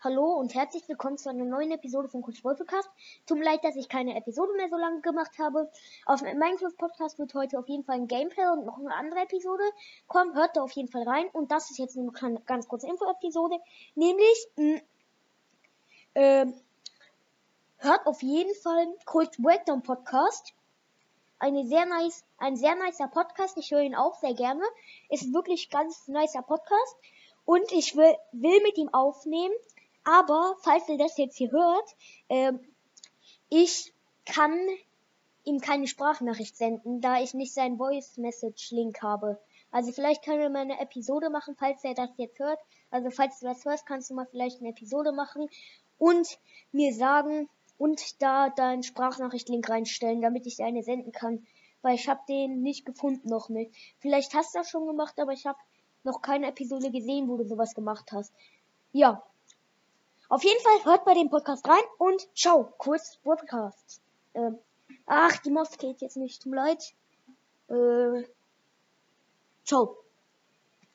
Hallo und herzlich willkommen zu einer neuen Episode von Coach Podcast. Tut mir leid, dass ich keine Episode mehr so lange gemacht habe. Auf dem Minecraft Podcast wird heute auf jeden Fall ein Gameplay und noch eine andere Episode kommen. Hört da auf jeden Fall rein. Und das ist jetzt eine ganz kurze Info-Episode. Nämlich, mh, äh, hört auf jeden Fall Coach Breakdown Podcast. Eine sehr nice, ein sehr nicer Podcast. Ich höre ihn auch sehr gerne. Ist wirklich ganz nicer Podcast. Und ich will, will mit ihm aufnehmen aber falls ihr das jetzt hier hört, äh, ich kann ihm keine Sprachnachricht senden, da ich nicht seinen Voice Message Link habe. Also vielleicht können wir mal eine Episode machen, falls er das jetzt hört. Also falls du das hörst, kannst du mal vielleicht eine Episode machen und mir sagen und da deinen Sprachnachricht-Link reinstellen, damit ich eine senden kann. Weil ich habe den nicht gefunden noch nicht. Vielleicht hast du das schon gemacht, aber ich habe noch keine Episode gesehen, wo du sowas gemacht hast. Ja, auf jeden Fall hört bei dem Podcast rein und ciao, kurz Podcast. Ähm, ach, die Maus geht jetzt nicht, tut mir leid. Äh, ciao.